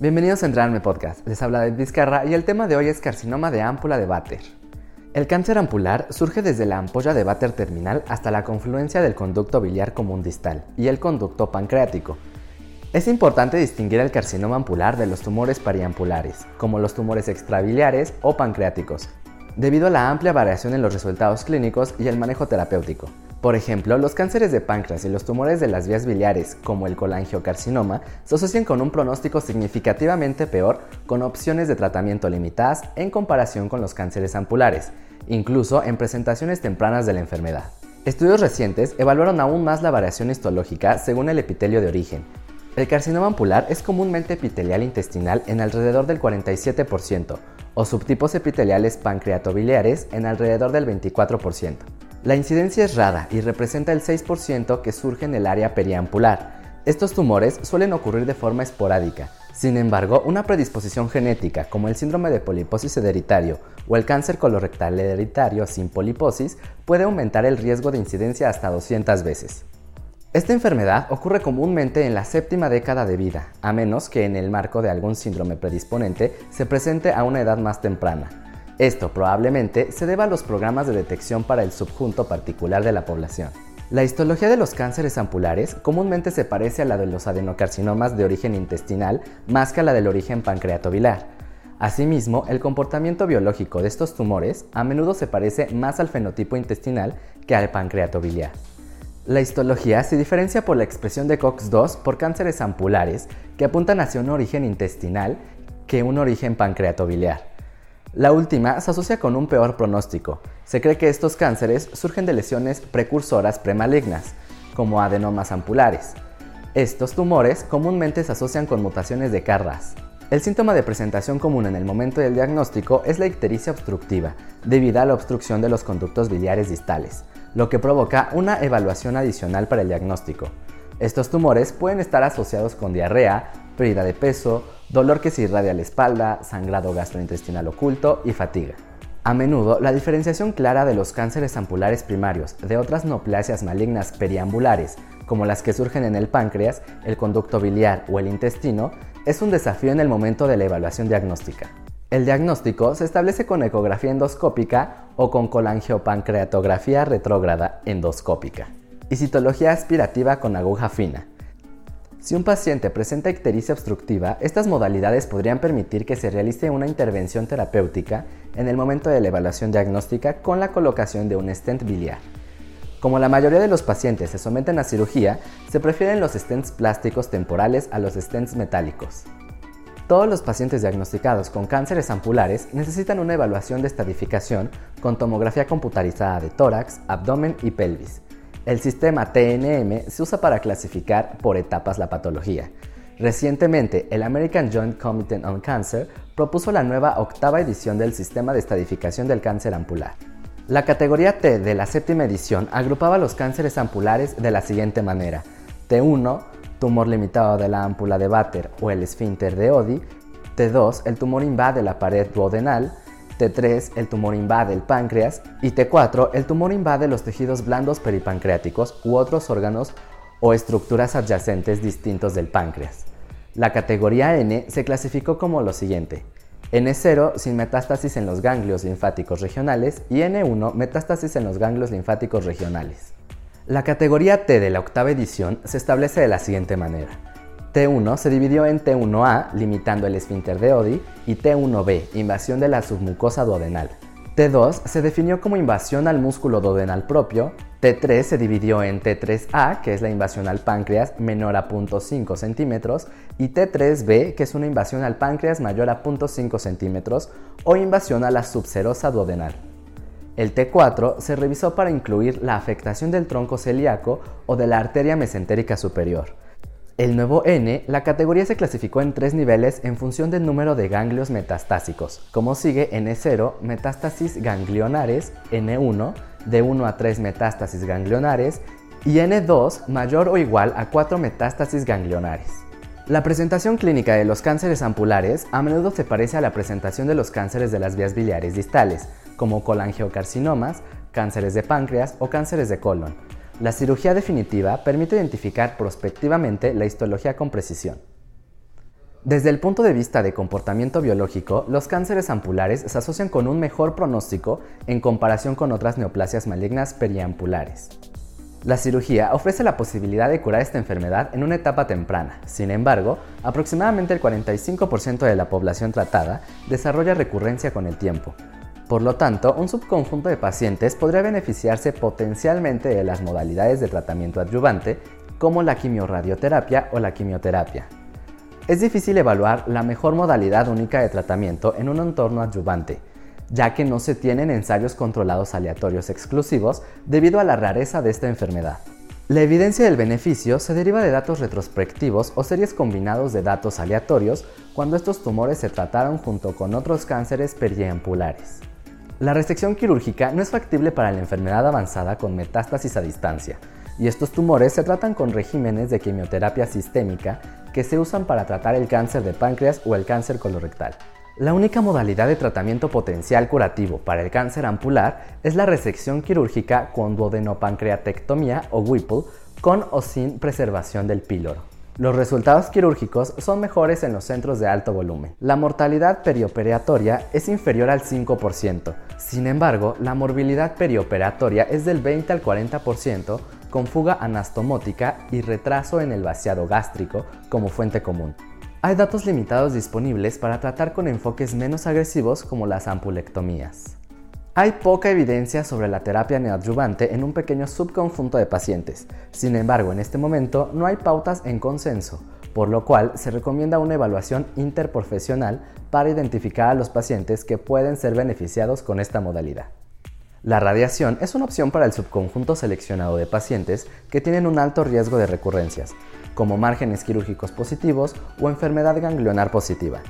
Bienvenidos a Entrarme Podcast. Les habla David Vizcarra y el tema de hoy es carcinoma de ámpula de Bater. El cáncer ampular surge desde la ampolla de Bater terminal hasta la confluencia del conducto biliar común distal y el conducto pancreático. Es importante distinguir el carcinoma ampular de los tumores pariampulares, como los tumores extrabiliares o pancreáticos, debido a la amplia variación en los resultados clínicos y el manejo terapéutico. Por ejemplo, los cánceres de páncreas y los tumores de las vías biliares, como el colangiocarcinoma, se asocian con un pronóstico significativamente peor con opciones de tratamiento limitadas en comparación con los cánceres ampulares, incluso en presentaciones tempranas de la enfermedad. Estudios recientes evaluaron aún más la variación histológica según el epitelio de origen. El carcinoma ampular es comúnmente epitelial intestinal en alrededor del 47% o subtipos epiteliales pancreatobiliares en alrededor del 24%. La incidencia es rara y representa el 6% que surge en el área periampular. Estos tumores suelen ocurrir de forma esporádica. Sin embargo, una predisposición genética como el síndrome de poliposis hereditario o el cáncer colorectal hereditario sin poliposis puede aumentar el riesgo de incidencia hasta 200 veces. Esta enfermedad ocurre comúnmente en la séptima década de vida, a menos que en el marco de algún síndrome predisponente se presente a una edad más temprana. Esto probablemente se deba a los programas de detección para el subjunto particular de la población. La histología de los cánceres ampulares comúnmente se parece a la de los adenocarcinomas de origen intestinal más que a la del origen pancreatobilar. Asimismo, el comportamiento biológico de estos tumores a menudo se parece más al fenotipo intestinal que al pancreatobiliar. La histología se diferencia por la expresión de COX-2 por cánceres ampulares que apuntan hacia un origen intestinal que un origen pancreatobiliar. La última se asocia con un peor pronóstico. Se cree que estos cánceres surgen de lesiones precursoras premalignas, como adenomas ampulares. Estos tumores comúnmente se asocian con mutaciones de Carras. El síntoma de presentación común en el momento del diagnóstico es la ictericia obstructiva, debido a la obstrucción de los conductos biliares distales, lo que provoca una evaluación adicional para el diagnóstico. Estos tumores pueden estar asociados con diarrea, pérdida de peso, dolor que se irradia a la espalda, sangrado gastrointestinal oculto y fatiga. A menudo, la diferenciación clara de los cánceres ampulares primarios de otras neoplasias malignas periambulares, como las que surgen en el páncreas, el conducto biliar o el intestino, es un desafío en el momento de la evaluación diagnóstica. El diagnóstico se establece con ecografía endoscópica o con colangiopancreatografía retrógrada endoscópica y citología aspirativa con aguja fina, si un paciente presenta ictericia obstructiva, estas modalidades podrían permitir que se realice una intervención terapéutica en el momento de la evaluación diagnóstica con la colocación de un stent biliar. Como la mayoría de los pacientes se someten a cirugía, se prefieren los stents plásticos temporales a los stents metálicos. Todos los pacientes diagnosticados con cánceres ampulares necesitan una evaluación de estadificación con tomografía computarizada de tórax, abdomen y pelvis el sistema TNM se usa para clasificar por etapas la patología. Recientemente, el American Joint Committee on Cancer propuso la nueva octava edición del sistema de estadificación del cáncer ampular. La categoría T de la séptima edición agrupaba los cánceres ampulares de la siguiente manera. T1, tumor limitado de la ámpula de Bater o el esfínter de Oddi. T2, el tumor invade la pared duodenal. T3, el tumor invade el páncreas, y T4, el tumor invade los tejidos blandos peripancreáticos u otros órganos o estructuras adyacentes distintos del páncreas. La categoría N se clasificó como lo siguiente. N0 sin metástasis en los ganglios linfáticos regionales y N1 metástasis en los ganglios linfáticos regionales. La categoría T de la octava edición se establece de la siguiente manera. T1 se dividió en T1A, limitando el esfínter de Oddi, y T1B, invasión de la submucosa duodenal. T2 se definió como invasión al músculo duodenal propio, T3 se dividió en T3A, que es la invasión al páncreas menor a 0.5 centímetros, y T3B, que es una invasión al páncreas mayor a 0.5 centímetros o invasión a la subserosa duodenal. El T4 se revisó para incluir la afectación del tronco celíaco o de la arteria mesentérica superior. El nuevo N, la categoría se clasificó en tres niveles en función del número de ganglios metastásicos, como sigue N0, metástasis ganglionares, N1, de 1 a 3 metástasis ganglionares, y N2, mayor o igual a 4 metástasis ganglionares. La presentación clínica de los cánceres ampulares a menudo se parece a la presentación de los cánceres de las vías biliares distales, como colangiocarcinomas, cánceres de páncreas o cánceres de colon la cirugía definitiva permite identificar prospectivamente la histología con precisión. Desde el punto de vista de comportamiento biológico, los cánceres ampulares se asocian con un mejor pronóstico en comparación con otras neoplasias malignas periampulares. La cirugía ofrece la posibilidad de curar esta enfermedad en una etapa temprana. Sin embargo, aproximadamente el 45% de la población tratada desarrolla recurrencia con el tiempo. Por lo tanto, un subconjunto de pacientes podría beneficiarse potencialmente de las modalidades de tratamiento adyuvante como la quimiorradioterapia o la quimioterapia. Es difícil evaluar la mejor modalidad única de tratamiento en un entorno adyuvante, ya que no se tienen ensayos controlados aleatorios exclusivos debido a la rareza de esta enfermedad. La evidencia del beneficio se deriva de datos retrospectivos o series combinados de datos aleatorios cuando estos tumores se trataron junto con otros cánceres periampulares. La resección quirúrgica no es factible para la enfermedad avanzada con metástasis a distancia, y estos tumores se tratan con regímenes de quimioterapia sistémica que se usan para tratar el cáncer de páncreas o el cáncer colorectal. La única modalidad de tratamiento potencial curativo para el cáncer ampular es la resección quirúrgica con duodenopancreatectomía o Whipple con o sin preservación del píloro. Los resultados quirúrgicos son mejores en los centros de alto volumen. La mortalidad perioperatoria es inferior al 5%. Sin embargo, la morbilidad perioperatoria es del 20 al 40% con fuga anastomótica y retraso en el vaciado gástrico como fuente común. Hay datos limitados disponibles para tratar con enfoques menos agresivos como las ampulectomías. Hay poca evidencia sobre la terapia neoadyuvante en un pequeño subconjunto de pacientes. Sin embargo, en este momento no hay pautas en consenso, por lo cual se recomienda una evaluación interprofesional para identificar a los pacientes que pueden ser beneficiados con esta modalidad. La radiación es una opción para el subconjunto seleccionado de pacientes que tienen un alto riesgo de recurrencias, como márgenes quirúrgicos positivos o enfermedad ganglionar positiva.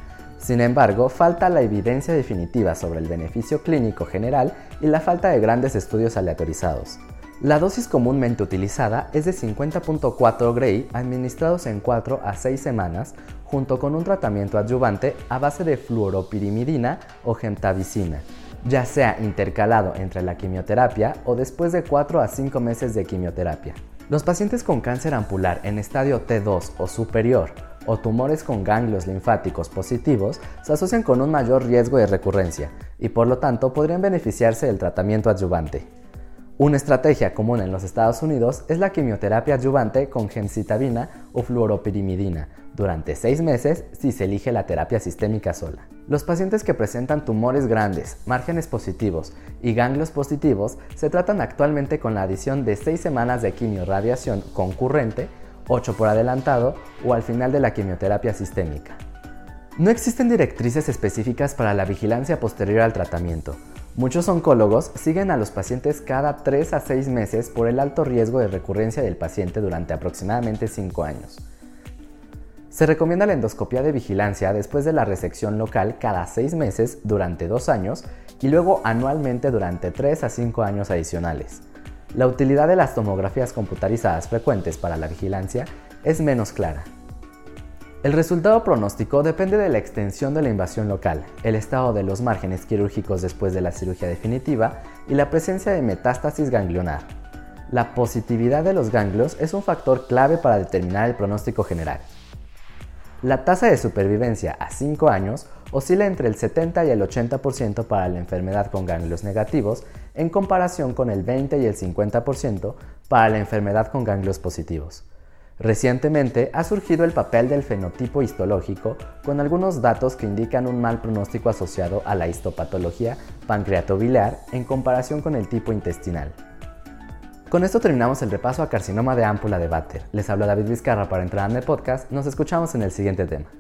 Sin embargo, falta la evidencia definitiva sobre el beneficio clínico general y la falta de grandes estudios aleatorizados. La dosis comúnmente utilizada es de 50.4 Gray administrados en 4 a 6 semanas junto con un tratamiento adyuvante a base de fluoropirimidina o gemtabicina ya sea intercalado entre la quimioterapia o después de 4 a 5 meses de quimioterapia. Los pacientes con cáncer ampular en estadio T2 o superior o tumores con ganglios linfáticos positivos se asocian con un mayor riesgo de recurrencia y por lo tanto podrían beneficiarse del tratamiento adyuvante. Una estrategia común en los Estados Unidos es la quimioterapia adyuvante con gemcitabina o fluoropirimidina durante seis meses si se elige la terapia sistémica sola. Los pacientes que presentan tumores grandes, márgenes positivos y ganglios positivos se tratan actualmente con la adición de seis semanas de quimioradiación concurrente, 8 por adelantado o al final de la quimioterapia sistémica. No existen directrices específicas para la vigilancia posterior al tratamiento, Muchos oncólogos siguen a los pacientes cada 3 a 6 meses por el alto riesgo de recurrencia del paciente durante aproximadamente 5 años. Se recomienda la endoscopia de vigilancia después de la resección local cada 6 meses durante 2 años y luego anualmente durante 3 a 5 años adicionales. La utilidad de las tomografías computarizadas frecuentes para la vigilancia es menos clara. El resultado pronóstico depende de la extensión de la invasión local, el estado de los márgenes quirúrgicos después de la cirugía definitiva y la presencia de metástasis ganglionar. La positividad de los ganglios es un factor clave para determinar el pronóstico general. La tasa de supervivencia a 5 años oscila entre el 70 y el 80% para la enfermedad con ganglios negativos en comparación con el 20 y el 50% para la enfermedad con ganglios positivos. Recientemente ha surgido el papel del fenotipo histológico con algunos datos que indican un mal pronóstico asociado a la histopatología pancreatobiliar en comparación con el tipo intestinal. Con esto terminamos el repaso a carcinoma de ámpula de Batter. Les habla David Vizcarra para entrar en el podcast. Nos escuchamos en el siguiente tema.